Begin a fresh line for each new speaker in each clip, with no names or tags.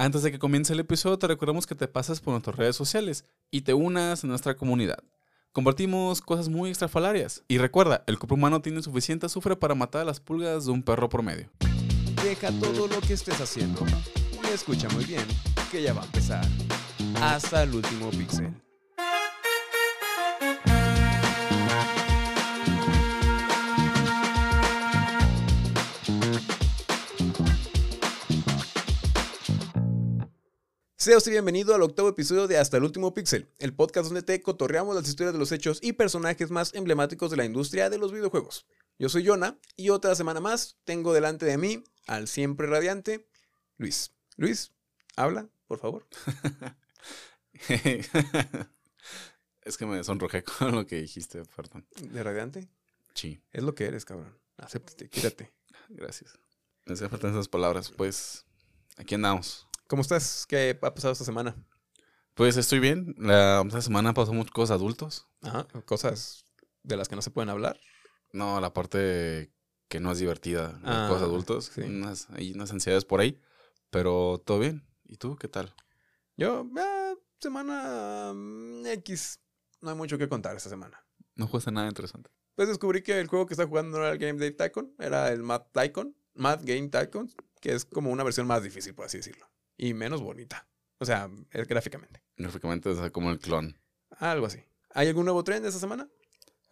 Antes de que comience el episodio, te recordamos que te pases por nuestras redes sociales y te unas a nuestra comunidad. Compartimos cosas muy extrafalarias. Y recuerda, el cuerpo humano tiene suficiente azufre para matar a las pulgas de un perro promedio.
Deja todo lo que estés haciendo y escucha muy bien que ya va a empezar. Hasta el último píxel. Sea usted bienvenido al octavo episodio de Hasta el último píxel, el podcast donde te cotorreamos las historias de los hechos y personajes más emblemáticos de la industria de los videojuegos. Yo soy Jonah y otra semana más tengo delante de mí al siempre radiante Luis. Luis, habla, por favor.
es que me sonrojé con lo que dijiste, perdón.
¿De radiante?
Sí.
Es lo que eres, cabrón. Acéptate, quírate.
Gracias. Me hacían falta esas palabras. Pues aquí andamos.
¿Cómo estás? ¿Qué ha pasado esta semana?
Pues estoy bien. La, esta semana pasó muchas cosas adultos.
Ajá, cosas de las que no se pueden hablar.
No, la parte que no es divertida
Ah,
cosas adultos.
sí.
Unas, hay unas ansiedades por ahí. Pero todo bien. ¿Y tú qué tal?
Yo, ah, semana mm, X. No hay mucho que contar esta semana.
No jugaste nada interesante.
Pues descubrí que el juego que está jugando no era el Game Day Tycoon, era el Mad Tycoon, Mad Game Tycoon, que es como una versión más difícil, por así decirlo. Y menos bonita. O sea, eh, gráficamente.
Gráficamente es como el clon.
Algo así. ¿Hay algún nuevo trend esta semana?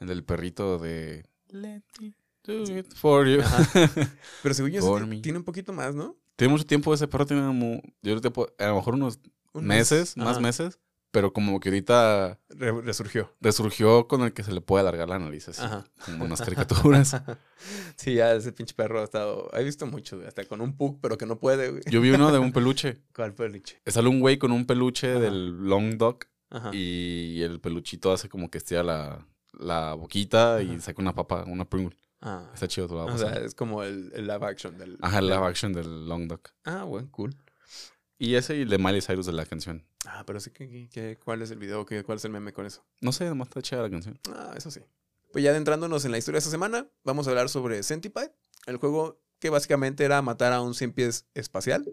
El del perrito de... Let me do it for you.
Pero según yo,
mí.
tiene un poquito más, ¿no?
Tiene mucho tiempo ese perro, tiene mu- yo creo que po- a lo mejor unos
Un mes.
meses, más
Ajá.
meses, pero como que ahorita
Re- resurgió.
resurgió con el que se le puede alargar la nariz, así,
Ajá.
como unas caricaturas.
sí, ya ese pinche perro ha estado. He visto mucho, hasta con un pug, pero que no puede, güey.
Yo vi uno de un peluche.
¿Cuál peluche?
Sale un güey con un peluche
Ajá.
del Long Dog
Ajá.
y el peluchito hace como que estira la, la boquita y saca una papa, una Pringle.
Ah.
Está chido, a
O sea, es como el, el live action del.
Ajá, el live action del Long Dog.
Ah, bueno, cool.
Y ese y el de Miley Cyrus de la canción.
Ah, pero sí que, que- que- ¿cuál es el video? ¿Qué, ¿Cuál es el meme con eso?
No sé, nomás está chida la canción.
Ah, eso sí. Pues ya adentrándonos en la historia de esta semana, vamos a hablar sobre Centipede, el juego que básicamente era matar a un cien pies espacial,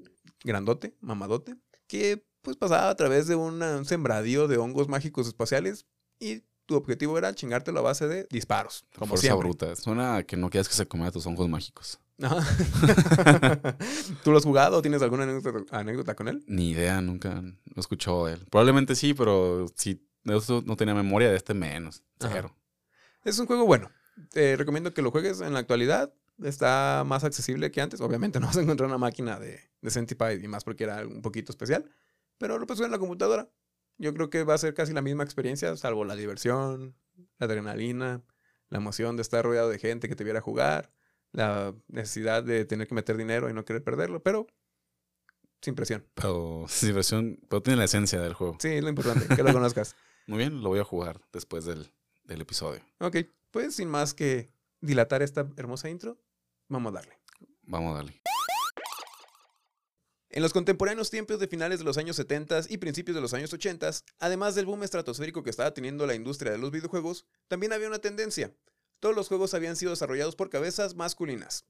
grandote, mamadote, que pues pasaba a través de una- un sembradío de hongos mágicos espaciales y tu objetivo era chingártelo a base de disparos, como
Fuerza
siempre.
bruta. Suena a que no quieras que se comiera tus ojos mágicos.
¿Tú lo has jugado? ¿Tienes alguna anécdota, anécdota con él?
Ni idea, nunca lo de él. Probablemente sí, pero si eso no tenía memoria de este menos. Cero.
Es un juego bueno. Te recomiendo que lo juegues en la actualidad. Está más accesible que antes. Obviamente no vas a encontrar una máquina de, de Centipede y más porque era un poquito especial. Pero lo puedes jugar en la computadora. Yo creo que va a ser casi la misma experiencia, salvo la diversión, la adrenalina, la emoción de estar rodeado de gente que te viera jugar, la necesidad de tener que meter dinero y no querer perderlo, pero sin presión.
Pero sí, versión, pero tiene la esencia del juego.
Sí, es lo importante, que lo conozcas.
Muy bien, lo voy a jugar después del, del episodio.
Ok, pues sin más que dilatar esta hermosa intro, vamos a darle.
Vamos a darle.
En los contemporáneos tiempos de finales de los años 70 y principios de los años 80, además del boom estratosférico que estaba teniendo la industria de los videojuegos, también había una tendencia. Todos los juegos habían sido desarrollados por cabezas masculinas.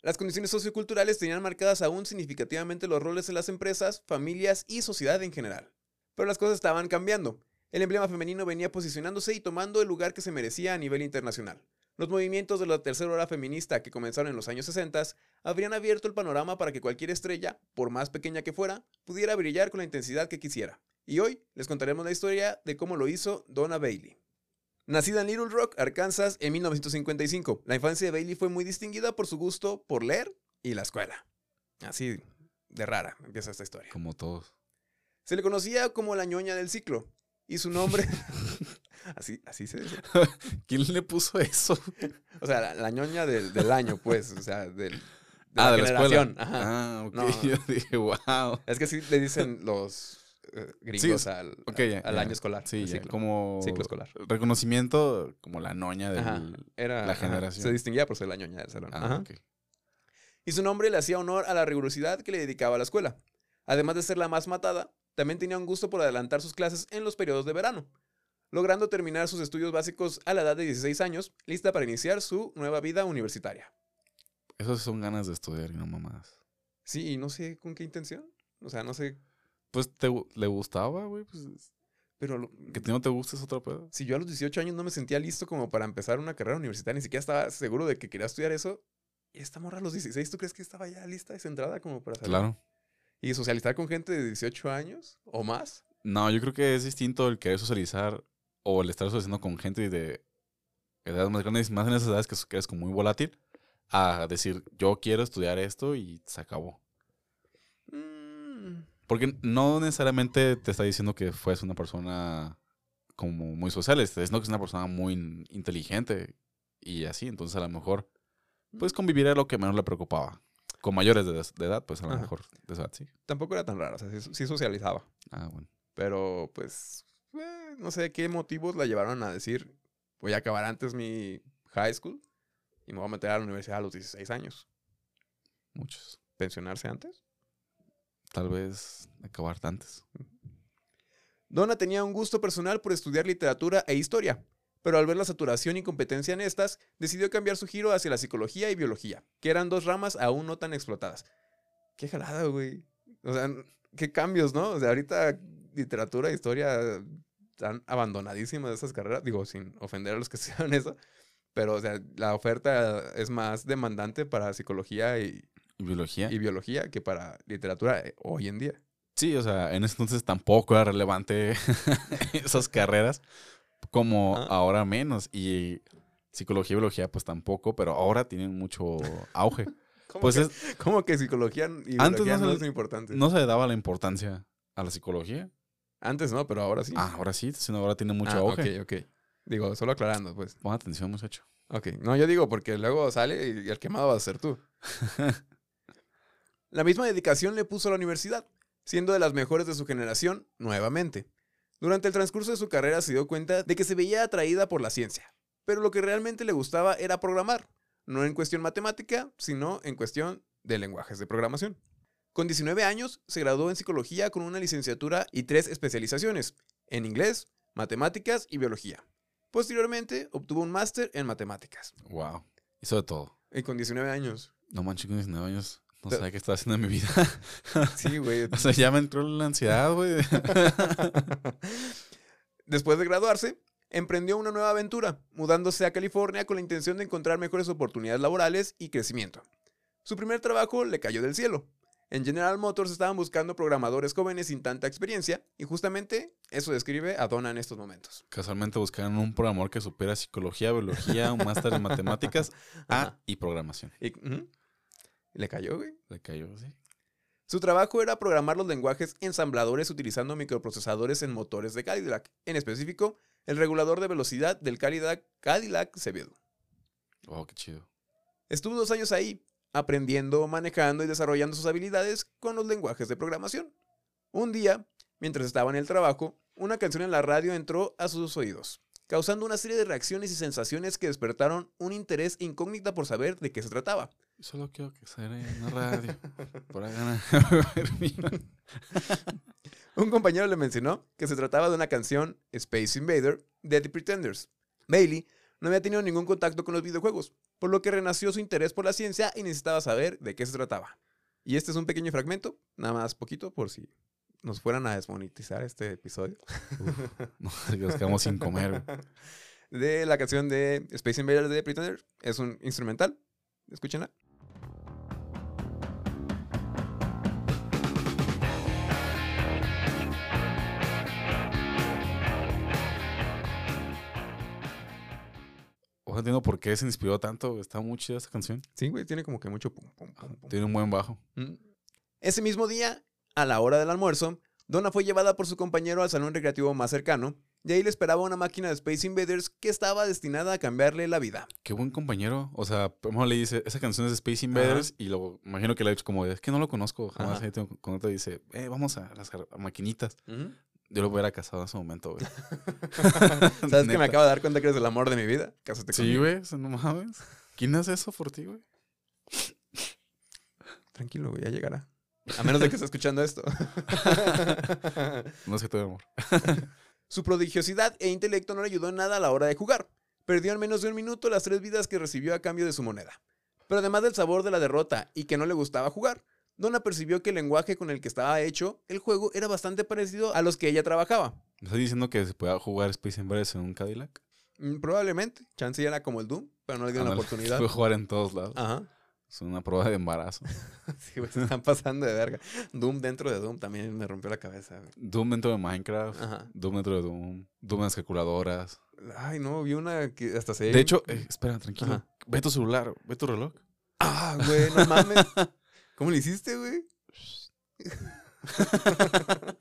Las condiciones socioculturales tenían marcadas aún significativamente los roles en las empresas, familias y sociedad en general. Pero las cosas estaban cambiando. El emblema femenino venía posicionándose y tomando el lugar que se merecía a nivel internacional. Los movimientos de la tercera hora feminista que comenzaron en los años 60 habrían abierto el panorama para que cualquier estrella, por más pequeña que fuera, pudiera brillar con la intensidad que quisiera. Y hoy les contaremos la historia de cómo lo hizo Donna Bailey. Nacida en Little Rock, Arkansas, en 1955, la infancia de Bailey fue muy distinguida por su gusto por leer y la escuela. Así de rara empieza esta historia.
Como todos.
Se le conocía como la ñoña del ciclo, y su nombre... así, así se dice.
¿Quién le puso eso?
O sea, la, la ñoña del, del año, pues, o sea, del, de
ah,
la
de la
generación.
escuela.
Ajá.
Ah, ok.
No.
Yo dije, wow.
Es que sí le dicen los gringos
Sí,
al,
ok, ya,
al
ya.
año escolar.
Sí, ya, como
Ciclo escolar.
reconocimiento como la noña
era,
la
ajá,
generación.
se distinguía por ser la ñoña del salón.
Ah.
Y su nombre le hacía honor a la rigurosidad que le dedicaba a la escuela. Además de ser la más matada, también tenía un gusto por adelantar sus clases en los periodos de verano, logrando terminar sus estudios básicos a la edad de 16 años, lista para iniciar su nueva vida universitaria.
Esas son ganas de estudiar y no mamadas.
Sí, y no sé con qué intención. O sea, no sé.
Pues te, le gustaba, güey. Pues,
Pero lo-
que no te gusta es otro pedo.
si yo a los 18 años no me sentía listo como para empezar una carrera universitaria, ni siquiera estaba seguro de que quería estudiar eso. Y esta morra a los 16, ¿tú crees que estaba ya lista, descentrada como para salir?
Claro.
Y socializar con gente de 18 años o más.
No, yo creo que es distinto el querer socializar o el estar socializando con gente de edades más grandes, más en esas edades que, que eres como muy volátil, a decir, yo quiero estudiar esto y se acabó.
Mm,
Porque no necesariamente te está diciendo que fues una persona como muy social, está diciendo que es una persona muy in- inteligente y así, entonces a lo mejor, pues convivir era lo que menos le preocupaba. Con mayores de, de edad, pues a lo
Ajá.
mejor de edad sí.
tampoco era tan raro, o sea, sí, sí socializaba.
Ah, bueno.
Pero pues, eh, no sé qué motivos la llevaron a decir, voy a acabar antes mi high school y me voy a meter a la universidad a los 16 años.
Muchos.
¿Pensionarse antes?
Tal vez acabar antes.
Donna tenía un gusto personal por estudiar literatura e historia, pero al ver la saturación y competencia en estas, decidió cambiar su giro hacia la psicología y biología, que eran dos ramas aún no tan explotadas. Qué jalada, güey. O sea, qué cambios, ¿no? O sea, ahorita literatura e historia están abandonadísimas esas carreras, digo, sin ofender a los que estudian eso, pero o sea, la oferta es más demandante para psicología y,
¿Y biología?
y biología que para literatura eh, hoy en día.
Sí, o sea, en ese entonces tampoco era relevante esas carreras, como
Ah.
ahora menos. Y psicología y biología, pues tampoco, pero ahora tienen mucho auge.
¿Cómo,
Pues
que,
es-
cómo que psicología y
Antes
biología
no
no,
se
es importante?
no se le daba la importancia a la psicología.
Antes no, pero ahora sí.
Ah, ahora sí, sino ahora tiene mucho
Ah,
auge.
Ok, ok. Digo, solo aclarando, pues.
Pon atención, muchacho.
Ok. No, yo digo porque luego sale y el quemado vas a ser tú. La misma dedicación le puso a la universidad, siendo de las mejores de su generación nuevamente. Durante el transcurso de su carrera se dio cuenta de que se veía atraída por la ciencia, pero lo que realmente le gustaba era programar, no en cuestión matemática, sino en cuestión de lenguajes de programación. Con 19 años se graduó en psicología con una licenciatura y tres especializaciones, en inglés, matemáticas y biología. Posteriormente obtuvo un máster en matemáticas.
Wow. Hizo de todo.
Y con 19 años.
No manches, con 19 años. No sabía qué estaba haciendo en mi vida.
Sí, güey.
o sea, ya me entró la ansiedad, güey.
Después de graduarse, emprendió una nueva aventura, mudándose a California con la intención de encontrar mejores oportunidades laborales y crecimiento. Su primer trabajo le cayó del cielo. En General Motors estaban buscando programadores jóvenes sin tanta experiencia, y justamente eso describe a Donna en estos momentos.
Casualmente buscaron un programador que supiera psicología, biología, un máster en matemáticas ah,
Ajá.
y programación.
Y, le cayó, güey.
Le cayó, sí.
Su trabajo era programar los lenguajes ensambladores utilizando microprocesadores en motores de Cadillac, en específico, el regulador de velocidad del Cadillac, Cadillac CB2.
Oh, qué chido.
Estuvo dos años ahí, aprendiendo, manejando y desarrollando sus habilidades con los lenguajes de programación. Un día, mientras estaba en el trabajo, una canción en la radio entró a sus oídos, causando una serie de reacciones y sensaciones que despertaron un interés incógnita por saber de qué se trataba.
Solo quiero que en la radio. Para ganar.
Un compañero le mencionó que se trataba de una canción Space Invader de The Pretenders. Bailey no había tenido ningún contacto con los videojuegos, por lo que renació su interés por la ciencia y necesitaba saber de qué se trataba. Y este es un pequeño fragmento, nada más poquito, por si nos fueran a desmonetizar este episodio,
no, nos quedamos sin comer.
de la canción de Space Invader de The Pretenders. Es un instrumental. Escúchenla.
Entiendo por qué se inspiró tanto. Está muy chida esta canción.
Sí, güey, tiene como que mucho pum, pum, pum, pum.
Tiene un buen bajo.
Mm. Ese mismo día, a la hora del almuerzo, Donna fue llevada por su compañero al salón recreativo más cercano, y ahí le esperaba una máquina de Space Invaders que estaba destinada a cambiarle la vida.
Qué buen compañero. O sea, primero le dice, esa canción es de Space Invaders. Y luego, imagino que le ha dicho como, es que no lo conozco. Jamás
Ajá.
he tenido- cuando te dice, eh, vamos a las a maquinitas. Yo lo hubiera casado en ese momento, güey.
¿Sabes que me acabo de dar cuenta que eres el amor de mi vida? Cásate
Sí,
conmigo.
güey. o sea, no mames. ¿Quién hace eso por ti, güey?
Tranquilo, güey, ya llegará. A menos de que esté escuchando esto.
No sé tu amor.
Su prodigiosidad e intelecto no le ayudó en nada a la hora de jugar. Perdió en menos de un minuto las tres vidas que recibió a cambio de su moneda. Pero además del sabor de la derrota y que no le gustaba jugar, Donna percibió que el lenguaje con el que estaba hecho el juego era bastante parecido a los que ella trabajaba.
¿Me estás diciendo que se pueda jugar Space Invaders en un Cadillac?
Mm, Probablemente. Chance era como el Doom, pero no le dieron la oportunidad.
Se puede jugar en todos lados.
Ajá.
Es una prueba de embarazo.
Sí, güey, se están pasando de verga. Doom dentro de Doom también me rompió la cabeza, güey.
Doom dentro de Minecraft.
Ajá.
Doom dentro de Doom. Doom en las calculadoras.
Ay, no, vi una que hasta se...
De hecho, eh, espera, tranquilo.
Ajá.
Ve tu celular, ve tu reloj.
Ah, güey, no mames. ¿Cómo le hiciste, güey?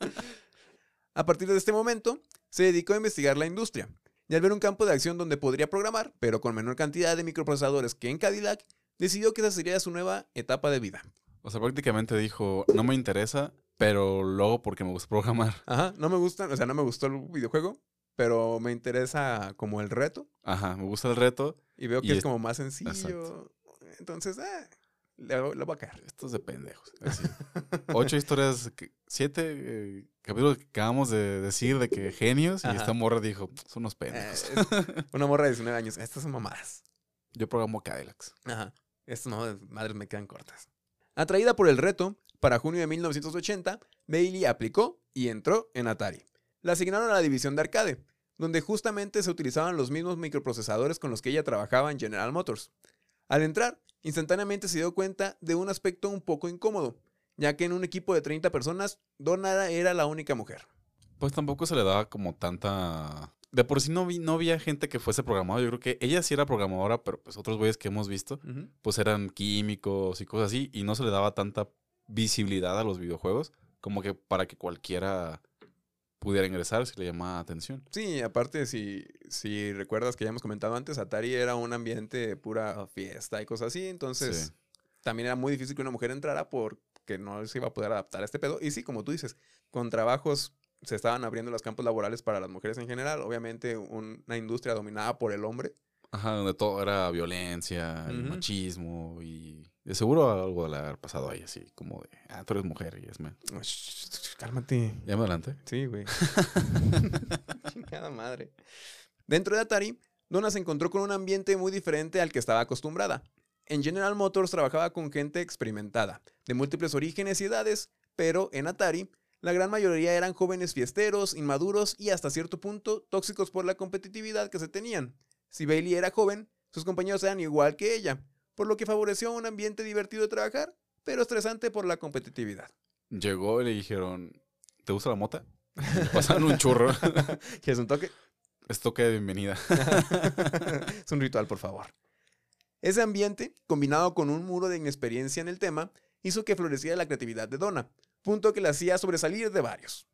a partir de este momento, se dedicó a investigar la industria. Y al ver un campo de acción donde podría programar, pero con menor cantidad de microprocesadores que en Cadillac, decidió que esa sería su nueva etapa de vida.
O sea, prácticamente dijo, no me interesa, pero luego porque me gusta programar.
Ajá, no me gustan, o sea, no me gustó el videojuego, pero me interesa como el reto
Ajá, me gusta el reto.
y veo
Y
que es
es-
como más sencillo.
Exacto.
Entonces, ah, le, le voy a caer.
Esto es de pendejos. así. Ocho historias, siete eh, capítulos que acabamos de decir de que genios. Y esta morra dijo, son unos
Eh,
pendejos.
es una morra de 19 años. Estas son mamadas.
Yo programo Cadillacs.
Ajá. Estas no, madres me quedan cortas. Atraída por el reto, para junio de 1980, Bailey aplicó y entró en Atari. La asignaron a la división de arcade, donde justamente se utilizaban los mismos microprocesadores con los que ella trabajaba en General Motors. Al entrar, instantáneamente se dio cuenta de un aspecto un poco incómodo, ya que en un equipo de 30 personas, Donna era la única mujer.
Pues tampoco se le daba como tanta... De por sí no, vi, no había gente que fuese programador. Yo creo que ella sí era programadora, pero pues otros güeyes que hemos visto, pues eran químicos y cosas así. Y no se le daba tanta visibilidad a los videojuegos como que para que cualquiera pudiera ingresar si le llamaba atención.
Sí, aparte, si, si recuerdas que ya hemos comentado antes, Atari era un ambiente de pura fiesta y cosas así, entonces
Sí.
también era muy difícil que una mujer entrara porque no se iba a poder adaptar a este pedo. Y sí, como tú dices, con trabajos se estaban abriendo los campos laborales para las mujeres en general, obviamente un- una industria dominada por el hombre.
Ajá, donde todo era violencia, machismo y seguro algo de haber pasado ahí, así como de, ah, tú eres mujer y es man.
Shh, Cálmate.
Ya me adelante.
Sí, güey. Chingada madre. Dentro de Atari, Donna se encontró con un ambiente muy diferente al que estaba acostumbrada. En General Motors trabajaba con gente experimentada, de múltiples orígenes y edades, pero en Atari, la gran mayoría eran jóvenes fiesteros, inmaduros y hasta cierto punto tóxicos por la competitividad que se tenían. Si Bailey era joven, sus compañeros eran igual que ella, por lo que favoreció un ambiente divertido de trabajar, pero estresante por la competitividad.
Llegó y le dijeron, ¿te gusta la mota? Le Pasaron un churro.
¿Quieres un toque?
es toque de bienvenida.
es un ritual, por favor. Ese ambiente, combinado con un muro de inexperiencia en el tema, hizo que floreciera la creatividad de Donna, punto que la hacía sobresalir de varios.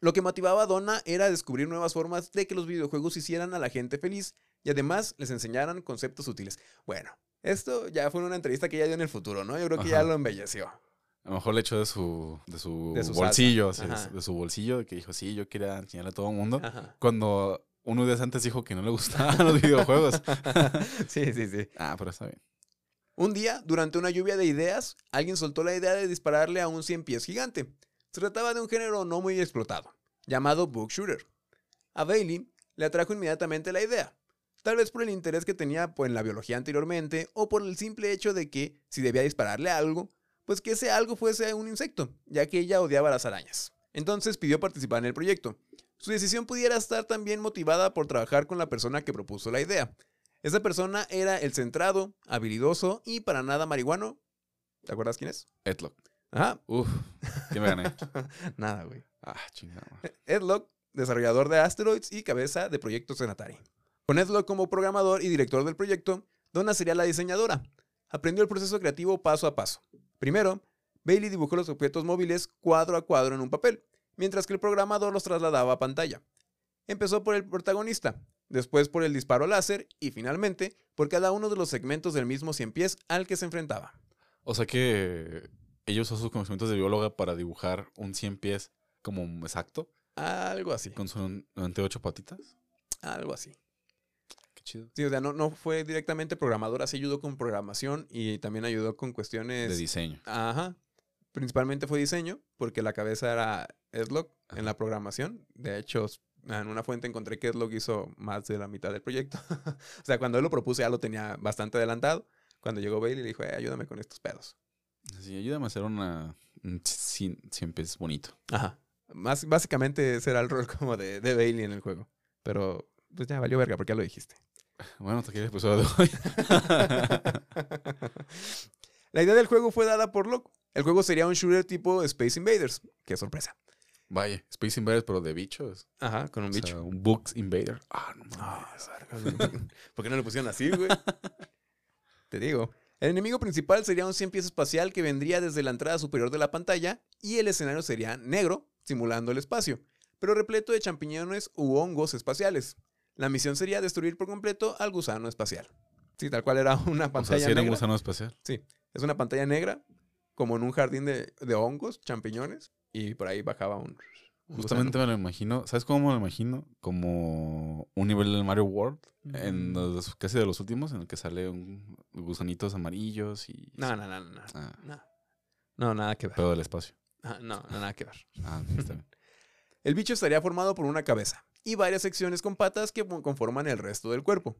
Lo que motivaba a Donna era descubrir nuevas formas de que los videojuegos hicieran a la gente feliz y además les enseñaran conceptos útiles. Bueno, esto ya fue una entrevista que ella dio en el futuro, ¿no? Yo creo que ya lo embelleció.
A lo mejor le echó de su, de su,
De su
bolsillo, de su bolsillo, de que dijo, sí, yo quería enseñarle a todo el mundo.
Ajá.
Cuando unos días antes dijo que no le gustaban los videojuegos.
sí, sí, sí.
ah, pero está bien.
Un día, durante una lluvia de ideas, alguien soltó la idea de dispararle a un 100 pies gigante. Se trataba de un género no muy explotado, llamado book shooter. A Bailey le atrajo inmediatamente la idea, tal vez por el interés que tenía pues, en la biología anteriormente o por el simple hecho de que, si debía dispararle a algo, pues que ese algo fuese un insecto, ya que ella odiaba las arañas. Entonces pidió participar en el proyecto. Su decisión pudiera estar también motivada por trabajar con la persona que propuso la idea, esa persona era el centrado, habilidoso y para nada marihuano. ¿Te acuerdas quién es?
Edlock.
Ajá.
Uf, ¿qué me gané?
Nada, güey.
Ah, chingada.
Edlock, desarrollador de Asteroids y cabeza de proyectos en Atari. Con Edlock como programador y director del proyecto, Donna sería la diseñadora. Aprendió el proceso creativo paso a paso. Primero, Bailey dibujó los objetos móviles cuadro a cuadro en un papel, mientras que el programador los trasladaba a pantalla. Empezó por el protagonista, después por el disparo láser y finalmente por cada uno de los segmentos del mismo cien pies al que se enfrentaba.
O sea que ella usó sus conocimientos de bióloga para dibujar un 100 pies como exacto,
Algo así,
con sus 98 patitas.
algo así.
Qué chido.
Sí, o sea, no, no fue directamente programadora, sí ayudó con programación y también ayudó con cuestiones...
De diseño.
Ajá. Principalmente fue diseño, porque la cabeza era Edlock en la programación. De hecho, en una fuente encontré que Edlock hizo más de la mitad del proyecto. o sea, cuando él lo propuso ya lo tenía bastante adelantado. Cuando llegó Bailey le dijo, eh, ayúdame con estos pedos.
Sí, ayúdame a hacer una. cien pies bonito.
Ajá. Más, básicamente ese era el rol como de, de Bailey en el juego. Pero pues ya valió verga porque ya lo dijiste.
Bueno, hasta aquí el episodio de hoy.
La idea del juego fue dada por Locke. El juego sería un shooter tipo Space Invaders. Qué sorpresa.
Vaya, Space Invaders, pero de bichos.
Ajá, con un
O sea,
bicho.
un Bugs Invader. Ah, no
Ah,
mames.
¿Por qué no le pusieron así, güey? Te digo. El enemigo principal sería un 100 pies espacial que vendría desde la entrada superior de la pantalla y el escenario sería negro, simulando el espacio, pero repleto de champiñones u hongos espaciales. La misión sería destruir por completo al gusano espacial. Sí, tal cual era una
O sea,
pantalla
si era un gusano espacial.
Es una pantalla negra, como en un jardín de, de hongos, champiñones, y por ahí bajaba un. un
Justamente me lo imagino. ¿Sabes cómo me lo imagino? Como un nivel del Mario World. En los, casi de los últimos, en el que sale un gusanitos amarillos y.
No, no, no, no. No,
Ah,
no. No, nada que ver.
pero del espacio.
Ah, No, no, nada que ver.
Ah, está bien.
El bicho estaría formado por una cabeza y varias secciones con patas que conforman el resto del cuerpo.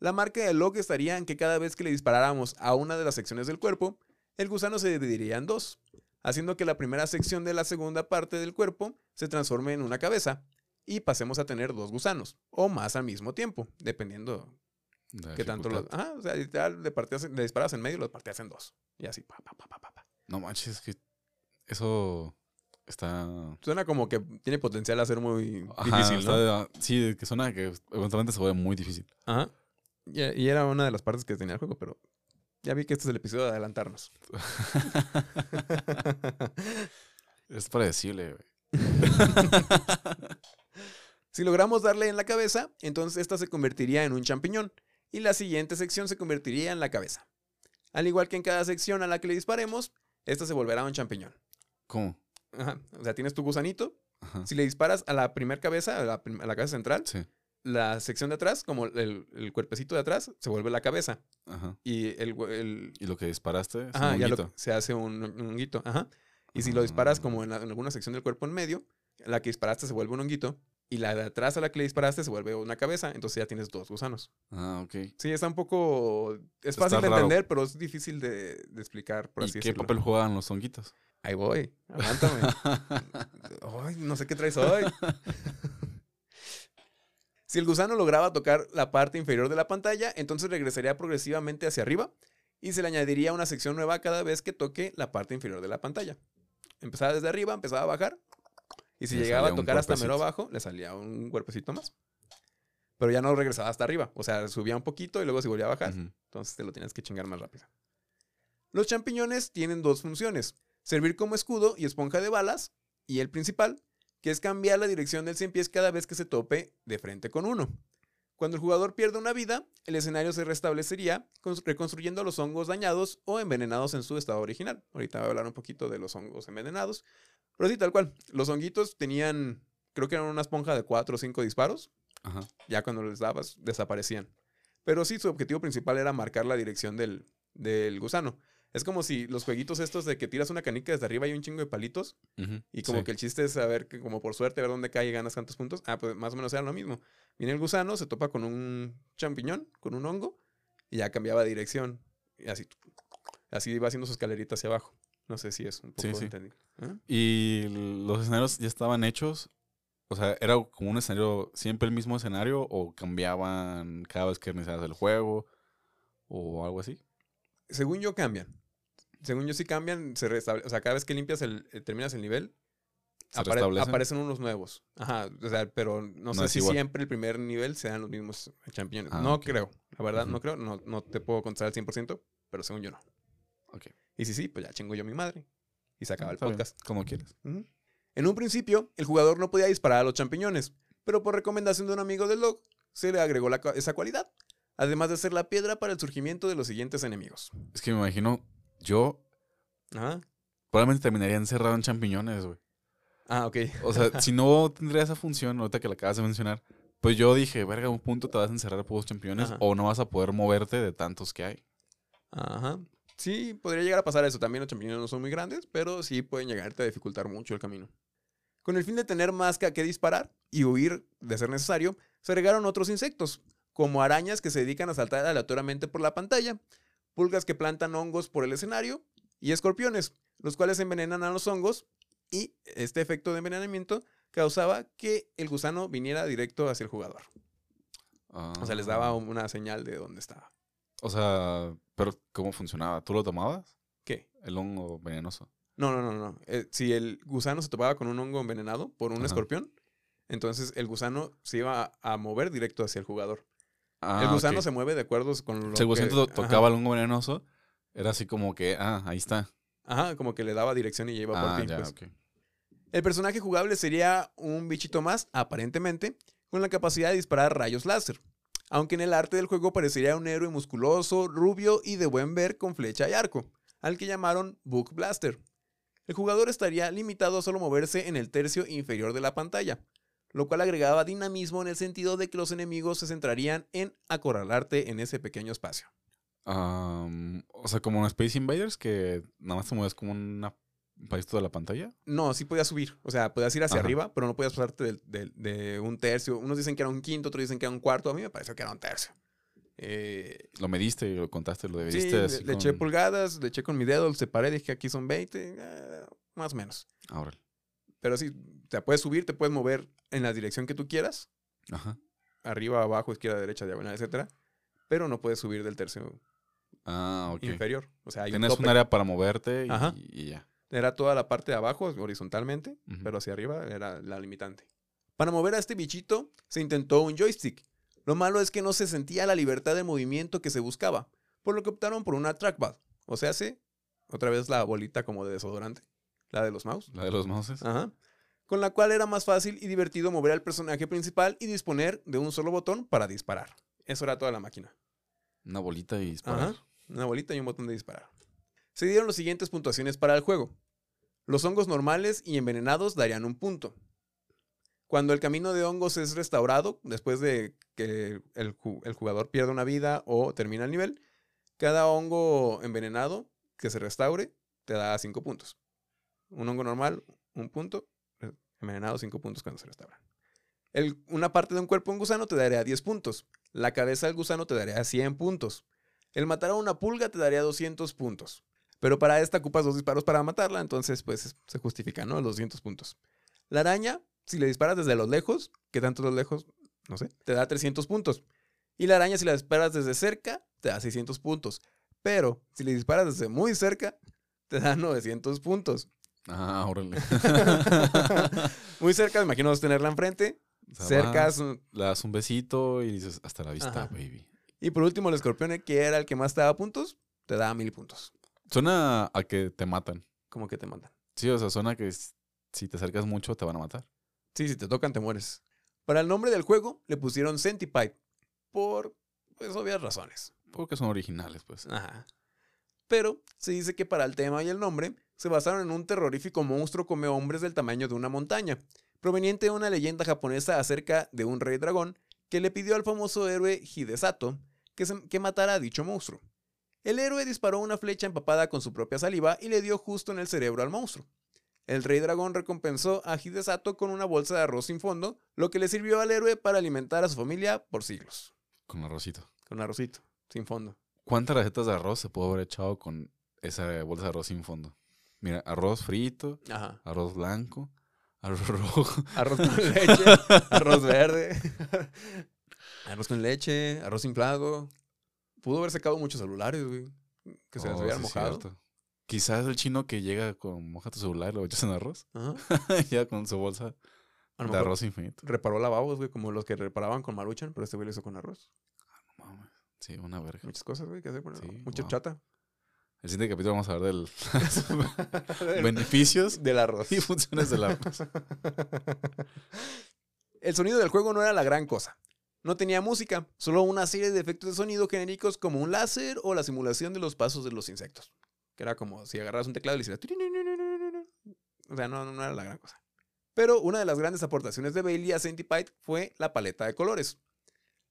La marca de Locke estaría en que cada vez que le disparáramos a una de las secciones del cuerpo, el gusano se dividiría en dos, haciendo que la primera sección de la segunda parte del cuerpo se transforme en una cabeza y pasemos a tener dos gusanos, o más al mismo tiempo, dependiendo
De
qué tanto lo...
dificultad.
Ah, o sea, literal, le, partías- le disparas en medio y lo partías en dos. Y así, pa, pa, pa, pa, pa, pa.
No manches, es que eso está.
Suena como que tiene potencial a ser muy
Ajá,
difícil,
de- sí, que suena que eventualmente se vuelve muy difícil.
Ajá. Y, y era una de las partes que tenía el juego, pero ya vi que este es el episodio de adelantarnos.
es predecible, güey.
si logramos darle en la cabeza, entonces esta se convertiría en un champiñón y la siguiente sección se convertiría en la cabeza. Al igual que en cada sección a la que le disparemos, esta se volverá un champiñón.
¿Cómo?
Ajá. O sea, tienes tu gusanito.
Ajá.
Si le disparas a la primera cabeza, a la, prim- a la cabeza central,
Sí.
la sección de atrás, como el, el cuerpecito de atrás, se vuelve la cabeza.
Ajá.
Y el,
Y lo que disparaste es
Ajá,
un
ya lo-
honguito.
se hace un, un honguito. Ajá. Y si lo disparas como en, la- en alguna sección del cuerpo en medio, la que disparaste se vuelve un honguito. Y la de atrás a la que le disparaste se vuelve una cabeza. Entonces ya tienes dos gusanos.
Ah, ok.
Sí, está un poco. Es
Está
fácil de
raro.
entender, pero es difícil de, de explicar, por
¿Y
así
qué
decirlo.
papel juegan los honguitos?
Ahí voy. Aguántame. Ay, no sé qué traes hoy. si el gusano lograba tocar la parte inferior de la pantalla, entonces regresaría progresivamente hacia arriba y se le añadiría una sección nueva cada vez que toque la parte inferior de la pantalla. Empezaba desde arriba, empezaba a bajar y si
Le
llegaba a tocar hasta mero abajo, le salía un cuerpecito más. Pero ya no regresaba hasta arriba, o sea, subía un poquito y luego se volvía a bajar. Entonces te lo tienes que chingar más rápido. Los champiñones tienen dos funciones. Servir como escudo y esponja de balas. Y el principal, que es cambiar la dirección del 100 pies cada vez que se tope de frente con uno. Cuando el jugador pierde una vida, el escenario se restablecería cons- reconstruyendo los hongos dañados o envenenados en su estado original. Ahorita voy a hablar un poquito de los hongos envenenados. Pero sí, tal cual. Los honguitos tenían, creo que eran una esponja de 4 o 5 disparos
Ajá.
ya cuando les dabas, desaparecían. Pero sí, su objetivo principal era marcar la dirección del, del gusano. Es como si los jueguitos estos de que tiras una canica desde arriba y un chingo de palitos. Y como
Sí.
que el chiste es saber que como por suerte ver dónde cae y ganas tantos puntos. Ah, pues más o menos era lo mismo. Viene el gusano, se topa con un champiñón, con un hongo, y ya cambiaba de dirección. Y así, así iba haciendo su escalerita hacia abajo. No sé si es un poco
Sí, sí.
entendible. ¿Ah?
Y los escenarios ya estaban hechos. O sea, ¿era como un escenario, siempre el mismo escenario? ¿O cambiaban cada vez que iniciabas el juego? ¿O algo así?
Según yo cambian. Según yo sí cambian, se restable- O sea, cada vez que limpias el, eh, terminas el nivel,
¿Se
apare- aparecen unos nuevos. Ajá, o sea, pero no,
No
sé si
igual.
siempre el primer nivel sean los mismos champiñones.
Ah,
no creo, la verdad, no creo. No, no te puedo contestar al 100%, pero según yo no.
Ok.
Y si sí, pues ya chingo yo a mi madre. Y se acaba el podcast.
Como quieras.
En un principio, el jugador no podía disparar a los champiñones, pero por recomendación de un amigo del log, se le agregó la esa cualidad, además de ser la piedra para el surgimiento de los siguientes enemigos.
Es que me imagino, yo probablemente terminaría encerrado en champiñones, güey.
Ah, ok.
O sea, si no tendría esa función, ahorita que la acabas de mencionar, pues yo dije, verga, a un punto te vas a encerrar a puros champiñones
Ajá.
o no vas a poder moverte de tantos que hay.
Ajá. Sí, podría llegar a pasar eso. También los champiñones no son muy grandes, pero sí pueden llegarte a dificultar mucho el camino. Con el fin de tener más que a qué disparar y huir de ser necesario, se agregaron otros insectos, como arañas que se dedican a saltar aleatoriamente por la pantalla, pulgas que plantan hongos por el escenario y escorpiones, los cuales envenenan a los hongos y este efecto de envenenamiento causaba que el gusano viniera directo hacia el jugador. O sea, les daba
Ah.
una señal de dónde estaba.
O sea, pero ¿cómo funcionaba? ¿Tú lo tomabas?
¿Qué?
El hongo venenoso.
No, no, no, no. Eh, si el gusano se topaba con un hongo envenenado por un
Ajá.
escorpión, entonces el gusano se iba a mover directo hacia el jugador.
Ah,
el gusano se mueve de acuerdo con lo
Si el gusano
que-
to-
ajá.
tocaba el hongo venenoso, era así como que, ah, ahí está.
Ajá, como que le daba dirección y ya iba por
Ah,
ti.
ya,
pues.
ok.
El personaje jugable sería un bichito más, aparentemente, con la capacidad de disparar rayos láser. Aunque en el arte del juego parecería un héroe musculoso, rubio y de buen ver con flecha y arco, al que llamaron Book Blaster. El jugador estaría limitado a solo moverse en el tercio inferior de la pantalla, lo cual agregaba dinamismo en el sentido de que los enemigos se centrarían en acorralarte en ese pequeño espacio.
O sea, como en Space Invaders, que nada más te mueves como una- un país toda la pantalla.
No, sí podías subir. O sea, podías ir hacia
Ajá.
arriba, pero no podías pasarte del- del- de, un tercio. Unos dicen que era un quinto, otros dicen que era un cuarto. A mí me pareció que era un tercio. Eh,
Lo mediste y lo contaste, lo
sí,
debiste
le,
así
le eché pulgadas, le eché con mi dedo, lo separé, dije que aquí son 20, eh, más o menos.
Ah, órale.
Pero sí, te puedes subir, te puedes mover en la dirección que tú quieras,
Ajá.
arriba, abajo, izquierda, derecha, diagonal, etcétera. Pero no puedes subir del tercio
Ah,
inferior. O sea, hay un
Tienes
tope.
un área para moverte y,
Ajá.
y ya.
Era toda la parte de abajo, horizontalmente, pero hacia arriba era la limitante. Para mover a este bichito se intentó un joystick. Lo malo es que no se sentía la libertad de movimiento que se buscaba, por lo que optaron por una trackpad. O sea, hace otra vez la bolita como de desodorante, la de los mouse.
La de los mouses.
Ajá. Con la cual era más fácil y divertido mover al personaje principal y disponer de un solo botón para disparar. Eso era toda la máquina.
Una bolita y disparar.
Ajá. Una bolita y un botón de disparar. Se dieron las siguientes puntuaciones para el juego. Los hongos normales y envenenados darían un punto. Cuando el camino de hongos es restaurado, después de que el jugador pierda una vida o termina el nivel, cada hongo envenenado que se restaure te da 5 puntos. Un hongo normal, un punto. eh, Envenenado, 5 puntos cuando se restaura. El- una parte de un cuerpo de un gusano te daría 10 puntos. La cabeza del gusano te daría 100 puntos. El matar a una pulga te daría 200 puntos. Pero para esta ocupas dos disparos para matarla, entonces pues es- se justifica, ¿no? Los 200 puntos. La araña, si le disparas desde los lejos, que tanto los lejos, no sé, te da 300 puntos. Y la araña, si la disparas desde cerca, te da 600 puntos. Pero si le disparas desde muy cerca, te da 900 puntos.
Ah, órale.
muy cerca, me imagino tenerla enfrente.
O sea,
cerca,
le das un besito y dices, hasta la vista,
Ajá.
baby.
y por último el escorpión, que era el que más te daba puntos, te da 1000 puntos.
Suena a que te matan.
Como que te mandan.
Sí, o sea, suena que s- si te acercas mucho te van a matar.
Sí, si te tocan, te mueres. Para el nombre del juego le pusieron Centipede. Por, pues, obvias razones.
Porque son originales, pues.
Ajá. Pero se dice que para el tema y el nombre se basaron en un terrorífico monstruo come hombres del tamaño de una montaña, proveniente de una leyenda japonesa acerca de un rey dragón que le pidió al famoso héroe Hidesato que, se- que matara a dicho monstruo. El héroe disparó una flecha empapada con su propia saliva y le dio justo en el cerebro al monstruo. El rey dragón recompensó a Hidesato con una bolsa de arroz sin fondo, lo que le sirvió al héroe para alimentar a su familia por siglos.
Con arrocito.
Con arrocito, sin fondo.
¿Cuántas recetas de arroz se pudo haber echado con esa bolsa de arroz sin fondo? Mira, arroz frito,
Ajá.
arroz blanco, arroz rojo.
Arroz con leche, arroz verde, arroz con leche, arroz inflado. Pudo haber secado muchos celulares, güey. Que se les
Oh,
hubieran
sí es
mojado.
cierto. Quizás el chino que llega con moja tu celular y lo echas en arroz.
Ajá.
ya con su bolsa de
mejor
arroz infinito.
reparó lavabos, güey, como los que reparaban con maruchan, pero este güey lo hizo con arroz.
No mames. Sí, una verga.
Muchas cosas, güey, que hacer con
Sí,
Mucha
wow.
chata.
El siguiente capítulo vamos a hablar del beneficios
Del arroz.
y funciones del arroz.
El sonido del juego no era la gran cosa. No tenía música, solo una serie de efectos de sonido genéricos como un láser o la simulación de los pasos de los insectos. Que era como si agarras un teclado y le hicieras... O sea, no, no era la gran cosa. Pero una de las grandes aportaciones de Bailey a Centipede fue la paleta de colores.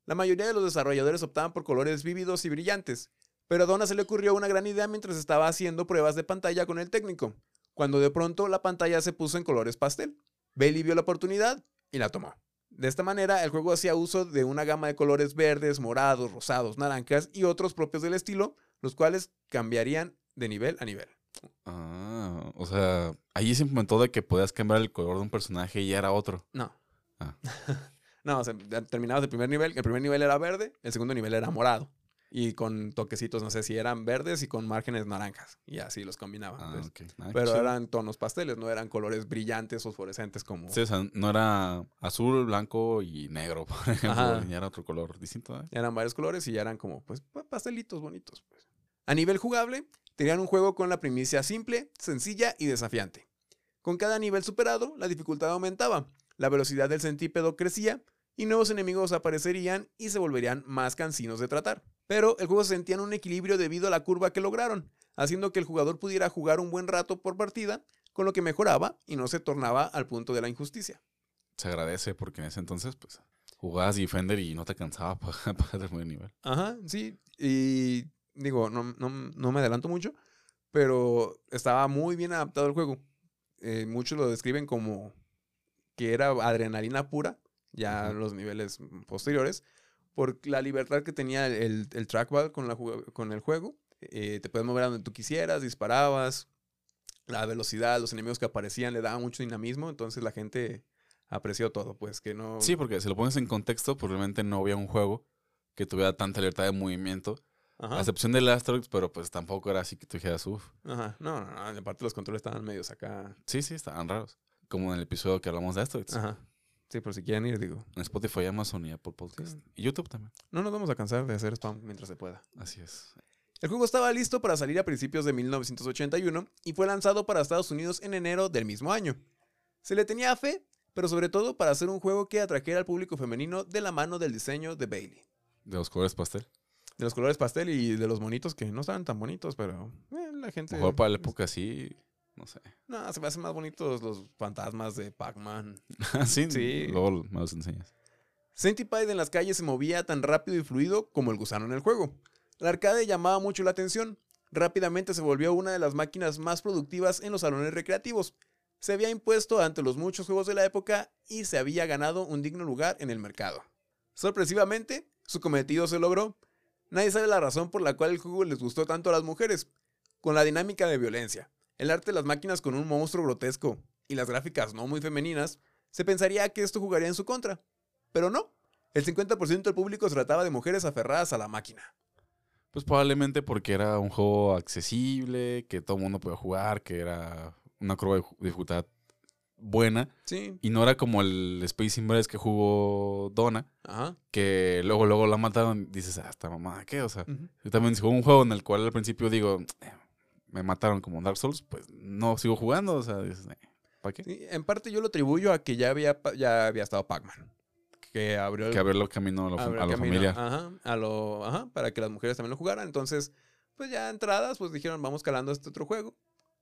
La mayoría de los desarrolladores optaban por colores vívidos y brillantes, pero a Donna se le ocurrió una gran idea mientras estaba haciendo pruebas de pantalla con el técnico, cuando de pronto la pantalla se puso en colores pastel. Bailey vio la oportunidad y la tomó. De esta manera, el juego hacía uso de una gama de colores verdes, morados, rosados, naranjas y otros propios del estilo, los cuales cambiarían de nivel a nivel.
Ah, o sea, ahí se implementó de que podías cambiar el color de un personaje y ya era otro.
No.
Ah.
no, o sea, terminabas el primer nivel. El primer nivel era verde, el segundo nivel era morado. Y con toquecitos, no sé si eran verdes y con márgenes naranjas. Y así los combinaban.
Ah,
pues.
ok. Ah,
Pero eran tonos pasteles, no eran colores brillantes, fosforescentes como...
Sí, o sea, no era azul, blanco y negro, por ejemplo. Era otro color distinto. ¿eh?
Eran varios colores y ya eran como, pues, pa- pastelitos bonitos. Pues. A nivel jugable, tenían un juego con la primicia simple, sencilla y desafiante. Con cada nivel superado, la dificultad aumentaba, la velocidad del centípedo crecía y nuevos enemigos aparecerían y se volverían más cansinos de tratar. Pero el juego se sentía en un equilibrio debido a la curva que lograron, haciendo que el jugador pudiera jugar un buen rato por partida, con lo que mejoraba y no se tornaba al punto de la injusticia.
Se agradece porque en ese entonces, pues, jugabas Defender y no te cansaba para, para el nivel.
Ajá, sí. Y digo, no, no, no me adelanto mucho, pero estaba muy bien adaptado el juego. Eh, muchos lo describen como que era adrenalina pura, ya los niveles posteriores, por la libertad que tenía el, el trackball con, la, con el juego. Eh, te puedes mover a donde tú quisieras, disparabas, la velocidad, los enemigos que aparecían le daban mucho dinamismo, entonces la gente apreció todo, pues que no...
Sí, porque si lo pones en contexto, pues realmente no había un juego que tuviera tanta libertad de movimiento.
Ajá.
A excepción del Asteroids, pero pues tampoco era así que tú dijeras, uff.
Ajá. No, no, no, aparte los controles estaban medios acá.
Sí, sí, estaban raros. Como en el episodio que hablamos de Asteroids.
Ajá. Sí, por si quieren ir, digo.
En Spotify, Amazon y Apple Podcast.
Sí.
Y YouTube también.
No nos vamos a cansar de hacer spam mientras se pueda.
Así es.
El juego estaba listo para salir a principios de 1981 y fue lanzado para Estados Unidos en enero del mismo año. Se le tenía fe, pero sobre todo para hacer un juego que atrajera al público femenino de la mano del diseño de Bailey.
De los colores pastel.
De los colores pastel y de los monitos que no estaban tan bonitos, pero eh, la gente...
Mejor para la época sí. No sé.
No, se me hacen más bonitos los fantasmas de Pac-Man.
sí,
Sí.
Luego me los enseñas.
Centipede en las calles se movía tan rápido y fluido como el gusano en el juego. La arcade llamaba mucho la atención. Rápidamente se volvió una de las máquinas más productivas en los salones recreativos. Se había impuesto ante los muchos juegos de la época y se había ganado un digno lugar en el mercado. Sorpresivamente, su cometido se logró. Nadie sabe la razón por la cual el juego les gustó tanto a las mujeres. Con la dinámica de violencia, el arte de las máquinas con un monstruo grotesco y las gráficas no muy femeninas, se pensaría que esto jugaría en su contra. Pero no. El 50% del público se trataba de mujeres aferradas a la máquina.
Pues probablemente porque era un juego accesible, que todo el mundo podía jugar, que era una curva de dificultad buena.
Sí.
Y no era como el Space Invaders que jugó Donna,
Ajá.
que luego, luego la mataron. Dices, ah, esta mamá, ¿qué? O sea,
Ujú.
yo también un juego en el cual al principio digo, "Eh, me mataron como Dark Souls, pues no sigo jugando. O sea, dices, "Eh, ¿para qué?
Sí, en parte yo lo atribuyo a que ya había, ya había estado Pac-Man. Que abrió el,
Que abrirlo camino a, la
abrió
a
el camino,
familia.
Ajá, a lo, ajá, para que las mujeres también lo jugaran. Entonces, pues ya entradas, pues dijeron, vamos calando este otro juego.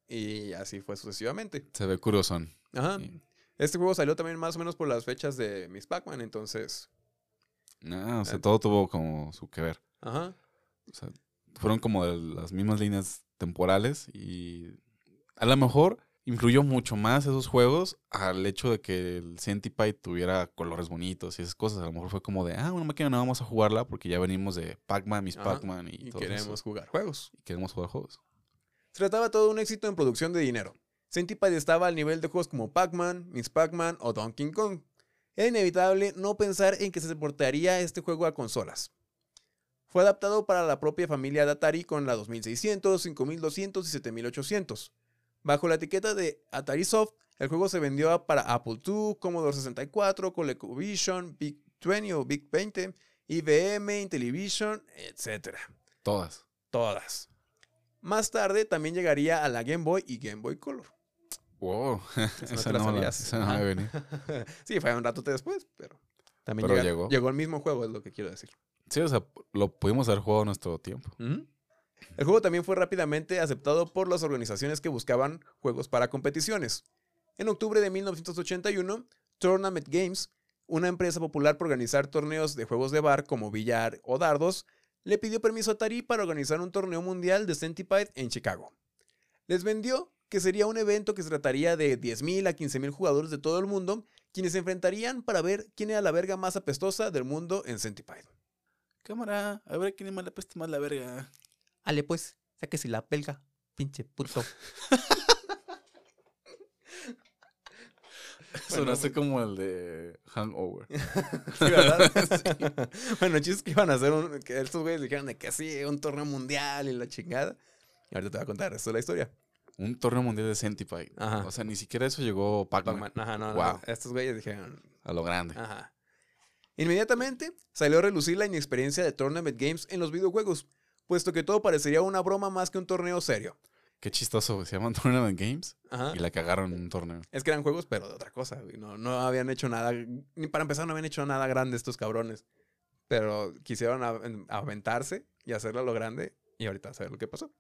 Y así fue sucesivamente.
Se ve curiosón.
Ajá.
Sí.
Este juego salió también más o menos por las fechas de Miss Pac-Man, entonces.
No, o sea, todo tuvo como su que ver.
Ajá.
O sea, fueron como de las mismas líneas temporales y a lo mejor influyó mucho más esos juegos al hecho de que el Centipede tuviera colores bonitos y esas cosas. A lo mejor fue como de, ah, una máquina no vamos a jugarla porque ya venimos de Pac-Man, Miss Pac-Man y,
Y
todo
queremos
eso.
jugar juegos.
Y queremos jugar juegos.
Se trataba todo un éxito en producción de dinero. Centipede estaba al nivel de juegos como Pac-Man, Miss Pac-Man o Donkey Kong. Era inevitable no pensar en que se portaría este juego a consolas. Fue adaptado para la propia familia de Atari con la 2600, 5200 y 7800. Bajo la etiqueta de Atari Soft, el juego se vendió para Apple II, Commodore 64, ColecoVision, Big 20 o Big 20, IBM, Intellivision, etc
Todas.
todas. Más tarde también llegaría a la Game Boy y Game Boy Color.
Wow.
no
esa,
te la
no la- esa no me venía.
sí, fue un rato después, pero también
Pero
llega-
llegó.
llegó el mismo juego, es lo que quiero decir.
Sí, o sea, lo pudimos haber jugado a nuestro tiempo.
El juego también fue rápidamente aceptado por las organizaciones que buscaban juegos para competiciones. En octubre de 1981, Tournament Games, una empresa popular por organizar torneos de juegos de bar como billar o dardos, le pidió permiso a Atari para organizar un torneo mundial de Centipede en Chicago. Les vendió que sería un evento que se trataría de 10.000 a 15.000 jugadores de todo el mundo, quienes se enfrentarían para ver quién era la verga más apestosa del mundo en Centipede.
Cámara, a ver quién más le apesta más la verga.
Ale pues, sáquese la pelga. Pinche puto.
Sonaste como el de Hangover.
Sí, ¿verdad? Bueno, es que iban a hacer un. Que estos güeyes dijeron de que sí, un torneo mundial y la chingada. Y ahorita te voy a contar el resto de la historia.
Un torneo mundial de Centipede.
Ajá.
O sea, ni siquiera eso llegó Pac-Man.
Ajá, no, no,
Wow.
Estos güeyes dijeron.
A lo grande.
Ajá. Inmediatamente salió a relucir la inexperiencia de Tournament Games en los videojuegos, puesto que todo parecería una broma más que un torneo serio.
Qué chistoso. Se llaman Tournament Games
Ajá.
y la cagaron en un torneo.
Es que eran juegos, pero de otra cosa. No, no habían hecho nada. Ni para empezar, no habían hecho nada grande estos cabrones. Pero quisieron av- aventarse y hacerlo a lo grande. Y ahorita a saber lo que pasó.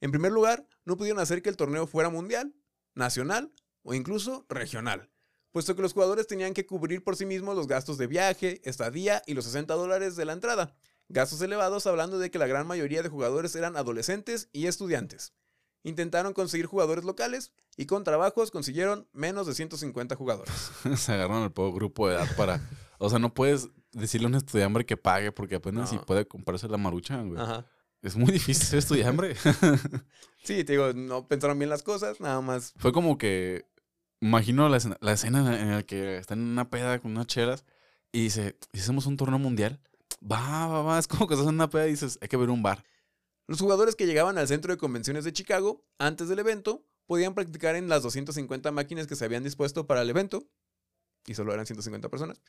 En primer lugar, no pudieron hacer que el torneo fuera mundial, nacional o incluso regional, puesto que los jugadores tenían que cubrir por sí mismos los gastos de viaje, estadía y los 60 dólares de la entrada. Gastos elevados hablando de que la gran mayoría de jugadores eran adolescentes y estudiantes. Intentaron conseguir jugadores locales y con trabajos consiguieron menos de 150 jugadores.
Se agarraron al poco grupo de edad para. O sea, no puedes decirle a un estudiante que pague porque apenas si puede comprarse la marucha, güey.
Ajá.
Es muy difícil ser estudiante.
Sí, te digo, no pensaron bien las cosas, nada más.
Fue como que. Imagino la escena, la escena en la que están en una peda con unas chelas y dice: ¿Y hacemos un torneo mundial? Va, va, va. Es como que estás en una peda y dices: Hay que ver un bar.
Los jugadores que llegaban al centro de convenciones de Chicago antes del evento podían practicar en las 250 máquinas que se habían dispuesto para el evento, y solo eran 150 personas,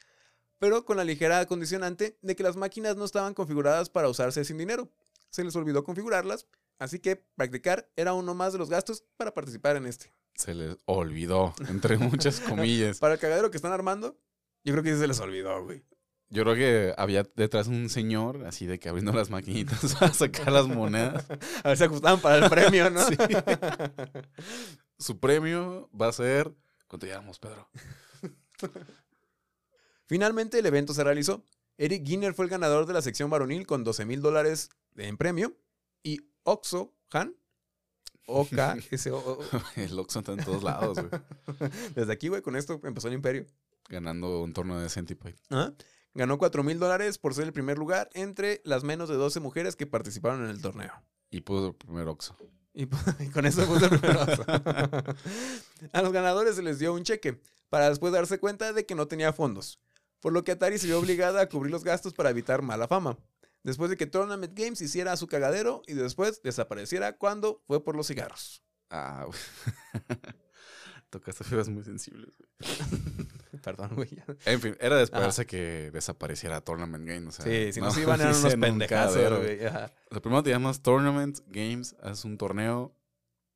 pero con la ligera condicionante de que las máquinas no estaban configuradas para usarse sin dinero. Se les olvidó configurarlas, así que practicar era uno más de los gastos para participar en este.
Se les olvidó, entre muchas comillas.
Para el cagadero que están armando, yo creo que sí se les olvidó, güey.
Yo creo que había detrás un señor así de que abriendo las maquinitas para sacar las monedas.
A ver si ajustaban para el premio, ¿no?
Sí. Su premio va a ser. ¿Cuánto llevamos, Pedro?
Finalmente el evento se realizó. Eric Ginner fue el ganador de la sección varonil con 12 mil dólares en premio. Y Oxo Han, O-K-S-O,
El Oxxo está en todos lados, güey.
desde aquí, güey, con esto empezó el imperio.
Ganando un torneo de Centipede.
Ganó 4 mil dólares por ser el primer lugar entre las menos de 12 mujeres que participaron en el torneo.
Y pudo el primer Oxxo.
Y, con eso puso el primer oso. A los ganadores se les dio un cheque, para después darse cuenta de que no tenía fondos, por lo que Atari se vio obligada a cubrir los gastos para evitar mala fama. Después de que Tournament Games hiciera su cagadero y después desapareciera cuando fue por los cigarros.
Ah, güey. Tocaste fibras muy sensibles, güey.
Perdón, güey.
En fin, era de esperarse que desapareciera Tournament Game. O sea,
Sí, si no, se iban a unos
en un
pendejazos, güey. Ajá.
O sea, primero te llamas Tournament Games, haces un torneo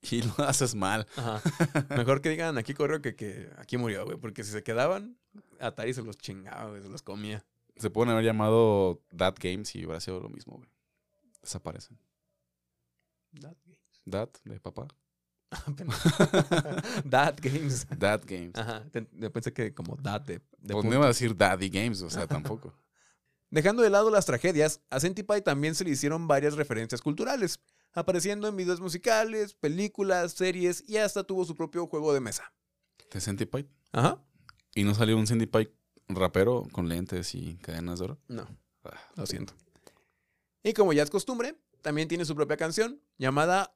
y lo haces mal.
Ajá. Mejor que digan aquí corrió que, que aquí murió, güey, porque si se quedaban, Atari se los chingaba, güey, se los comía.
Se pueden haber llamado That Games y hubiera sido lo mismo, güey. Desaparecen. That de papá.
Dad Games.
That Games.
Ajá. yo pensé que como Dad de, de
Pues no iba a decir Daddy Games, o sea, tampoco.
Dejando de lado las tragedias, a Centipede también se le hicieron varias referencias culturales, apareciendo en videos musicales, películas, series y hasta tuvo su propio juego de mesa.
De Centipede.
Ajá.
Y no salió un Centipede rapero con lentes y cadenas de oro.
No,
Ah,
lo siento. Y como ya es costumbre, también tiene su propia canción llamada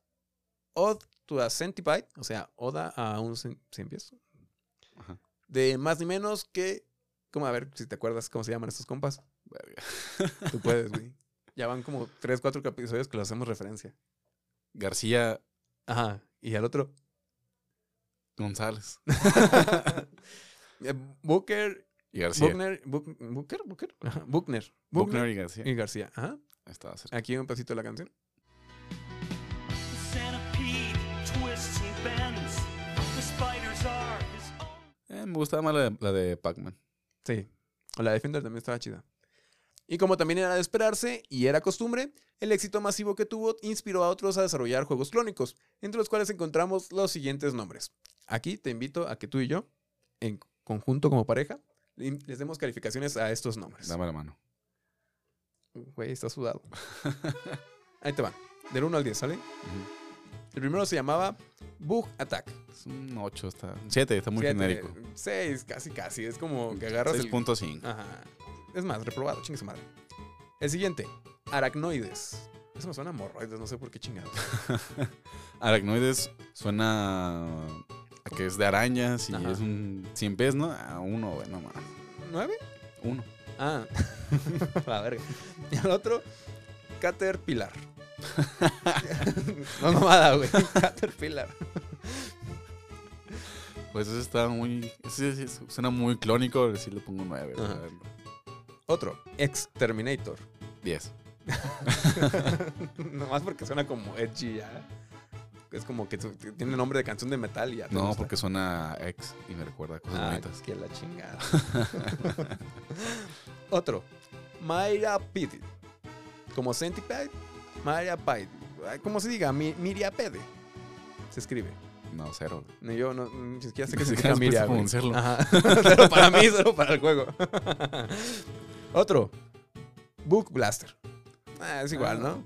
Ode to a Centipede, o sea, Oda a un cien pies.
Ajá.
De más ni menos que, como a ver si te acuerdas cómo se llaman estos compas. Tú puedes, güey. Ya van como tres, cuatro episodios que lo hacemos referencia.
García
Ajá. Y al otro.
González.
Eh, Booker,
Y García.
Buckner, Ajá, Buckner,
Buckner
Buckner
y García.
y García. Ajá.
Estaba cerca.
Aquí un pedacito de la canción.
Eh, me gustaba más la de, la de Pac-Man.
Sí. O La Defender también estaba chida. Y como también era de esperarse y era costumbre, el éxito masivo que tuvo inspiró a otros a desarrollar juegos clónicos, entre los cuales encontramos los siguientes nombres. Aquí te invito a que tú y yo, en conjunto como pareja, les demos calificaciones a estos nombres.
Dame la mano.
Güey, está sudado. Ahí te va. Del 1 al 10, ¿sale?
Ujú.
El primero se llamaba Bug Attack.
Es un 8, está. 7, está muy genérico.
6, casi, casi. Es como que agarras el...
6.5.
Ajá. Es más, reprobado, chingue su madre. El siguiente, Aracnoides. Eso me suena a hemorroides, no sé por qué chingados.
Aracnoides suena que es de arañas y
Ajá.
es un 100 pies, ¿no? A uno, güey, no más.
¿Nueve?
Uno.
Ah, la verga. Y el otro, Caterpillar. no mamada, güey. Caterpillar.
Pues ese está muy. Ese, ese suena muy clónico, si le pongo 9.
Ajá. Otro, Exterminator.
10.
Nomás porque suena como edgy ya. Es como que tiene nombre de canción de metal y ya.
No, porque suena a ex y me recuerda a cosas
Ah,
bonitas.
que la chingada. Otro, Myriapede. Como Centipede, Myriapede. Ay, ¿Cómo se diga? Mi- Miriapede. Se escribe.
No, cero.
Ni yo no, ni siquiera sé significa
siquiera supiste
Miria. Ajá. cero para mí, cero para el juego. Otro, Book Blaster. Ah, es igual, ¿no?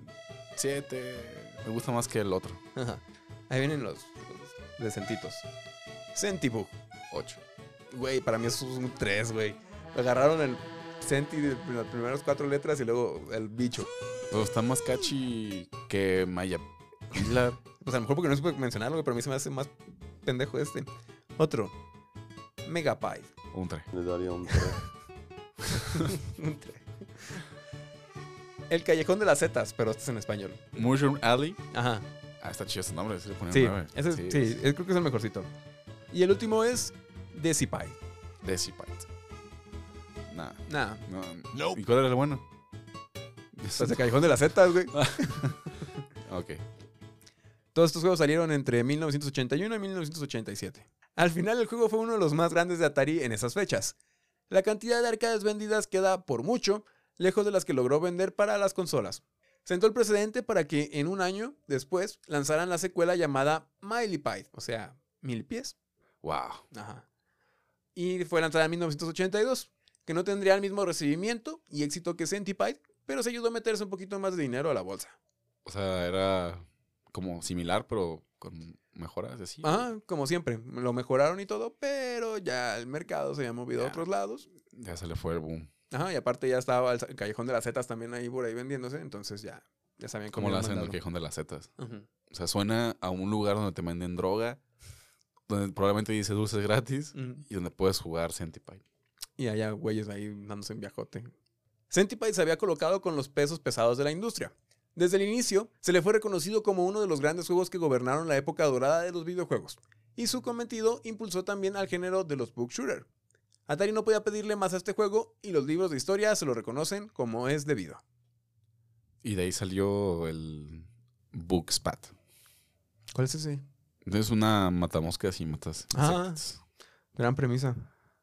7. Me gusta más que el otro.
Ajá. Ahí vienen los, los decentitos. Centibook.
8.
Güey, para mí eso es un 3, güey. Agarraron el Centi de las primeras cuatro letras y luego el bicho.
Pero está más catchy que Maya Pilar.
Pues a lo mejor porque no supe mencionarlo, pero a mí se me hace más pendejo este. Otro. Megapie.
Un 3.
Le daría un 3.
Un tre- el Callejón de las Zetas, pero este es en español.
Mushroom Alley.
Ajá.
Ah, está chido ese nombre. Sí,
Sí,
9.
ese es- sí, es- creo que es el mejorcito. Y el último es Decipie.
Decipite. Nah.
Nah,
No. ¿Y cuál era el bueno?
pues el Callejón de las Zetas, güey.
Ok.
Todos estos juegos salieron entre 1981 y 1987. Al final el juego fue uno de los más grandes de Atari en esas fechas. La cantidad de arcades vendidas queda, por mucho, lejos de las que logró vender para las consolas. Sentó el precedente para que en un año después lanzaran la secuela llamada Millipede, o sea, mil pies.
Wow.
Ajá. Y fue lanzada en 1982, que no tendría el mismo recibimiento y éxito que Centipede, pero se ayudó a meterse un poquito más de dinero a la bolsa.
O sea, era como similar, pero con mejoras así.
Ajá, como siempre, lo mejoraron y todo, pero ya el mercado se había movido a otros lados.
Ya se le fue el boom.
Ajá, y aparte ya estaba el Callejón de las Zetas también ahí por ahí vendiéndose, entonces ya, ya sabían cómo
Como lo
iban
hacen en el. Quejón de las Zetas.
Ujú.
O sea, suena a un lugar donde te venden droga, donde probablemente dice dulces gratis y donde puedes jugar Centipede.
Y allá güeyes ahí dándose en viajote. Centipede se había colocado con los pesos pesados de la industria. Desde el inicio, se le fue reconocido como uno de los grandes juegos que gobernaron la época dorada de los videojuegos, y su cometido impulsó también al género de los book shooter. Atari no podía pedirle más a este juego, y los libros de historia se lo reconocen como es debido.
Y de ahí salió el Bookspat.
¿Cuál es ese?
Es una matamoscas y matas.
Ah.
insectos.
Gran premisa.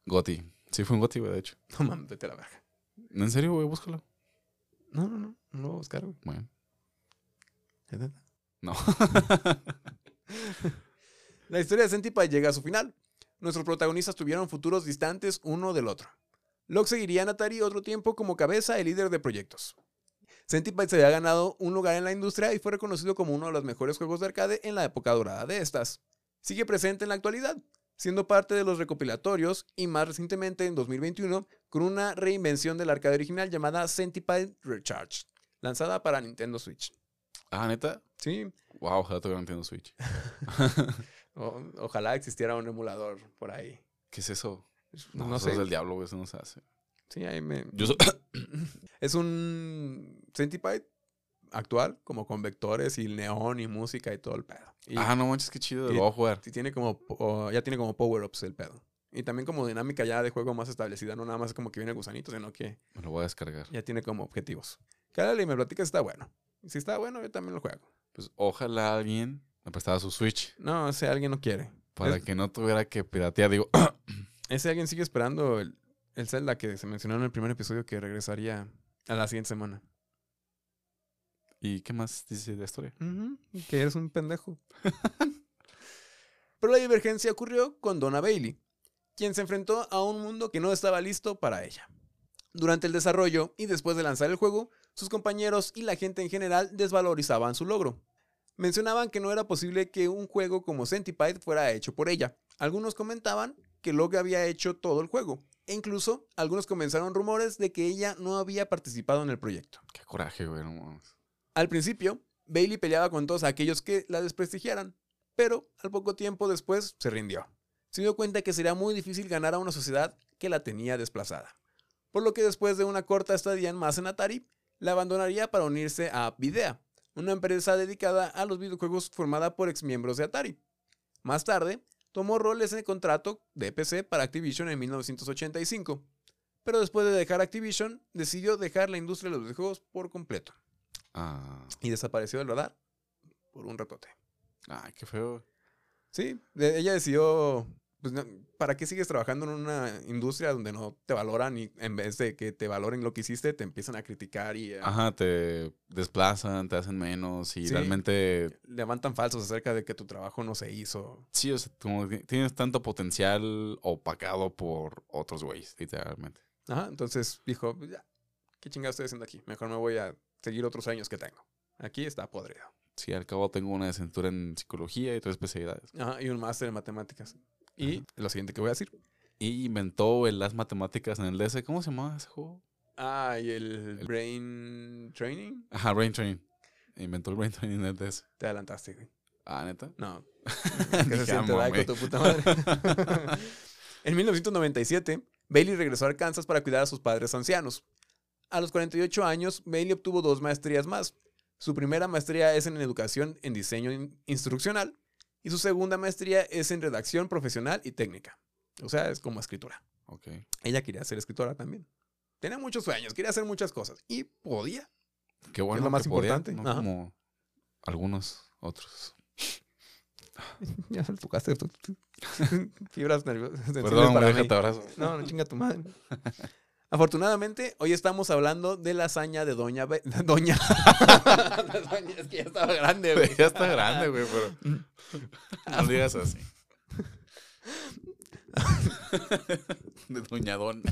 Goti. Sí, fue un Goti, güey, de hecho.
No mames, vete a la verga.
¿En serio, güey? Búscalo.
No, no, no. No lo voy a buscar, güey.
Bueno, no.
La historia de Centipede llega a su final. Nuestros protagonistas tuvieron futuros distantes uno del otro. Locke seguiría en Atari otro tiempo como cabeza y líder de proyectos. Centipede se había ganado un lugar en la industria y fue reconocido como uno de los mejores juegos de arcade en la época dorada de estas. Sigue presente en la actualidad, siendo parte de los recopilatorios y más recientemente en 2021 con una reinvención del arcade original llamada Centipede Recharge, lanzada para Nintendo Switch.
ah, neta.
Sí,
Wow, ojalá tuviera Nintendo Switch.
o- ojalá existiera un emulador por ahí.
¿Qué es eso?
No,
No, eso
sé.
es del diablo, güey. Eso no se hace.
Sí, ahí me...
Yo so-
Es un Centipede actual, como con vectores y neón y música y todo el pedo. Y,
ah, no manches, qué chido. Lo voy a jugar.
y tiene como, ya tiene como power-ups el pedo. Y también como dinámica ya de juego más establecida, no nada más como que viene gusanito, sino que
Me lo voy a descargar.
ya tiene como objetivos. Cállale y me platicas si está bueno. Si está bueno, yo también lo juego.
Pues ojalá alguien me prestara su Switch
No, si alguien no quiere.
para
Es-
que no tuviera que piratear. Digo,
Ese alguien sigue esperando el, el Zelda que se mencionó en el primer episodio que regresaría a la siguiente semana.
¿y qué más dice de la historia?
Que eres un pendejo. Pero la divergencia ocurrió con Donna Bailey, quien se enfrentó a un mundo que no estaba listo para ella. Durante el desarrollo y después de lanzar el juego, sus compañeros y la gente en general desvalorizaban su logro. Mencionaban que no era posible que un juego como Centipede fuera hecho por ella. Algunos comentaban que Locke había hecho todo el juego. E incluso algunos comenzaron rumores de que ella no había participado en el proyecto.
Qué coraje, güey. No.
Al principio, Bailey peleaba con todos aquellos que la desprestigiaran, pero al poco tiempo después se rindió. Se dio cuenta que sería muy difícil ganar a una sociedad que la tenía desplazada. Por lo que después de una corta estadía en más en Atari, la abandonaría para unirse a Videa, una empresa dedicada a los videojuegos formada por exmiembros de Atari. Más tarde, tomó roles en el contrato de PC para Activision en 1985, pero después de dejar Activision, decidió dejar la industria de los videojuegos por completo
Ah,
y desapareció del radar por un ratote.
ay, qué feo.
Sí, ella decidió, pues, ¿para qué sigues trabajando en una industria donde no te valoran y en vez de que te valoren lo que hiciste, te empiezan a criticar y
Ajá, te desplazan, te hacen menos y
Sí.
realmente
levantan falsos acerca de que tu trabajo no se hizo?
sí, o sea, como tienes tanto potencial opacado por otros güeyes, literalmente.
Ajá, entonces dijo, "Pues ya, ¿qué chingada estoy haciendo aquí? Mejor me voy a seguir otros años que tengo. Aquí está podrido.
Sí, al cabo tengo una licenciatura en psicología y tres especialidades.
Ajá, y un máster en matemáticas. Y lo siguiente que voy a decir.
Y inventó el- las matemáticas en el DS. ¿Cómo se llamaba ese juego?
Ah, y el Brain Training.
Ajá, Brain Training. Inventó el Brain Training en el DS.
Te adelantaste, güey.
Ah, neta.
No. se siente
"Ah,
Daico,
mamé".
tu puta madre. en 1997, Bailey regresó a Arkansas para cuidar a sus padres ancianos. A los 48 años, Bailey obtuvo dos maestrías más. Su primera maestría es en educación en diseño in- instruccional y su segunda maestría es en redacción profesional y técnica. O sea, es como escritura.
Ok.
Ella quería ser escritora también. Tenía muchos sueños, quería hacer muchas cosas y podía.
Qué bueno.
lo más
que podía,
importante.
no como algunos otros.
Ya se tocaste fibras nerviosas.
Perdón,
para
güey,
mí.
déjate abrazo.
No, no chinga tu madre. Afortunadamente, hoy estamos hablando de la hazaña de Doña... Be- Doña... Doña, Es que ya estaba grande, güey.
ya está grande, güey, pero. No digas así. De Doñadón.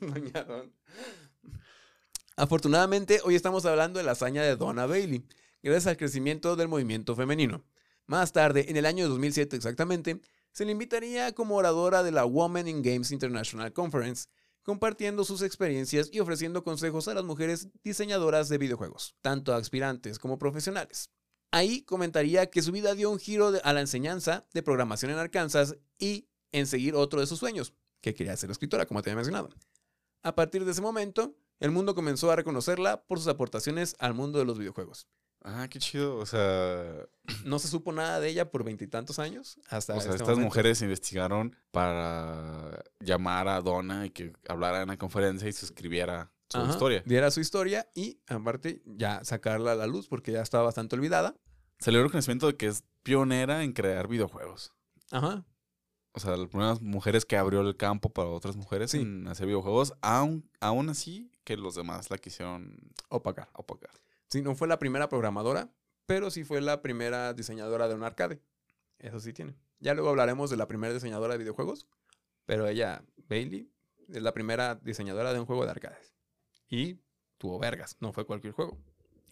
Doña Don. Afortunadamente, hoy estamos hablando de la hazaña de Donna Bailey, gracias al crecimiento del movimiento femenino. Más tarde, en el año 2007 exactamente, se le invitaría como oradora de la Women in Games International Conference, compartiendo sus experiencias y ofreciendo consejos a las mujeres diseñadoras de videojuegos, tanto aspirantes como profesionales. Ahí comentaría que su vida dio un giro a la enseñanza de programación en Arkansas y en seguir otro de sus sueños, que quería ser escritora, como te había mencionado. A partir de ese momento, el mundo comenzó a reconocerla por sus aportaciones al mundo de los videojuegos.
Ah, qué chido. O sea,
No se supo nada de ella por veintitantos años hasta
o sea
este
estas
momento.
mujeres investigaron para llamar a Donna y que hablara en la conferencia y se escribiera su
Ajá,
historia.
Diera su historia y, aparte, ya sacarla a la luz porque ya estaba bastante olvidada.
Dio el reconocimiento de que es pionera en crear videojuegos.
Ajá.
O sea, las primeras mujeres que abrió el campo para otras mujeres
Sí.
en hacer videojuegos, aún, aún así que los demás la quisieron
Opacar.
opacar.
Sí, no fue la primera programadora, pero sí fue la primera diseñadora de un arcade. Eso sí tiene. Ya luego hablaremos de la primera diseñadora de videojuegos, pero ella, Bailey, es la primera diseñadora de un juego de arcades. Y tuvo vergas, no fue cualquier juego.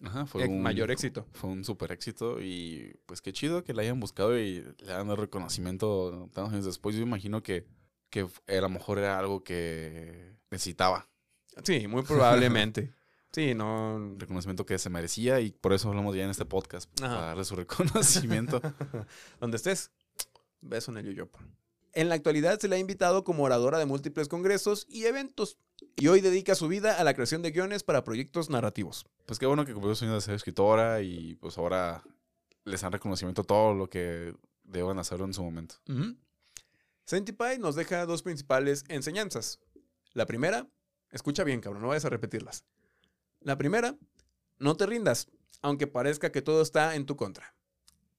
Ajá, fue
Ex-
un
mayor éxito.
Fue un super éxito y pues qué chido que la hayan buscado y le hayan dado reconocimiento tantos años después. Yo imagino que, que a lo mejor era algo que necesitaba,
Sí, muy probablemente. sí, no.
reconocimiento que se merecía y por eso hablamos ya en este podcast,
Ajá.
para darle su reconocimiento.
Donde estés, beso en el yoyopo. En la actualidad se le ha invitado como oradora de múltiples congresos y eventos, y hoy dedica su vida a la creación de guiones para proyectos narrativos.
pues qué bueno que cumplió su sueño de ser escritora y pues ahora les dan reconocimiento a todo lo que deban hacerlo en su momento.
Centipede nos deja dos principales enseñanzas. La primera, escucha bien, cabrón, no vayas a repetirlas. La primera, no te rindas, aunque parezca que todo está en tu contra.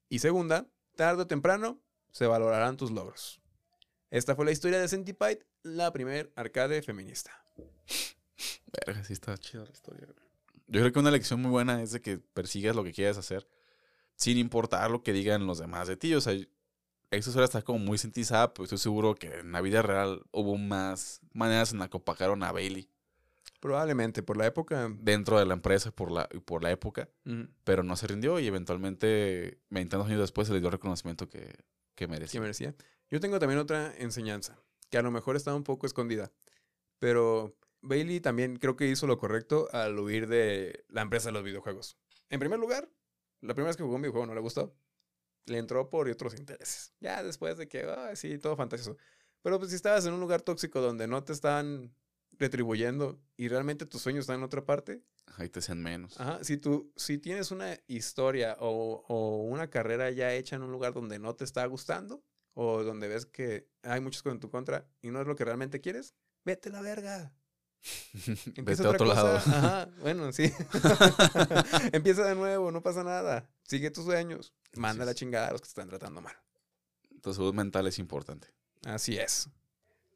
Y segunda, tarde o temprano se valorarán tus logros. Esta fue la historia de Centipede, la primer arcade feminista.
Verga, sí está chida la historia. Yo creo que una lección muy buena es de que persigas lo que quieras hacer sin importar lo que digan los demás de ti. O sea, esa historia está como muy sintizada, pero estoy seguro que en la vida real hubo más maneras en las que opacaron a Bailey
Probablemente por la época.
dentro de la empresa por la, por la época, pero no se rindió y eventualmente, 20 años después, se le dio el reconocimiento que, que
que
merecía.
merecía. Yo tengo también otra enseñanza, que a lo mejor está un poco escondida, pero Bailey también creo que hizo lo correcto al huir de la empresa de los videojuegos. En primer lugar, la primera vez que jugó un videojuego no le gustó. Le entró por otros intereses. Ya después de que, ah, sí, todo fantasioso. Pero pues si estabas en un lugar tóxico donde no te están retribuyendo y realmente tus sueños están en otra parte,
Ahí te hacen menos.
Ajá, si tú, si tienes una historia o, o una carrera ya hecha en un lugar donde no te está gustando, o donde ves que hay muchos con tu contra y no es lo que realmente quieres, vete a la verga.
Vete a otro lado.
Ajá, bueno, sí. Empieza de nuevo, no pasa nada. Sigue tus sueños. Manda la chingada a los que te están tratando mal.
Tu salud mental es importante.
Así es.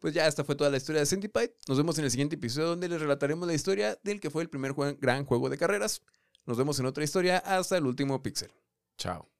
Pues ya, esta fue toda la historia de Centipede. Nos vemos en el siguiente episodio donde les relataremos la historia del que fue el primer gran juego de carreras. Nos vemos en otra historia hasta el último pixel.
Chao.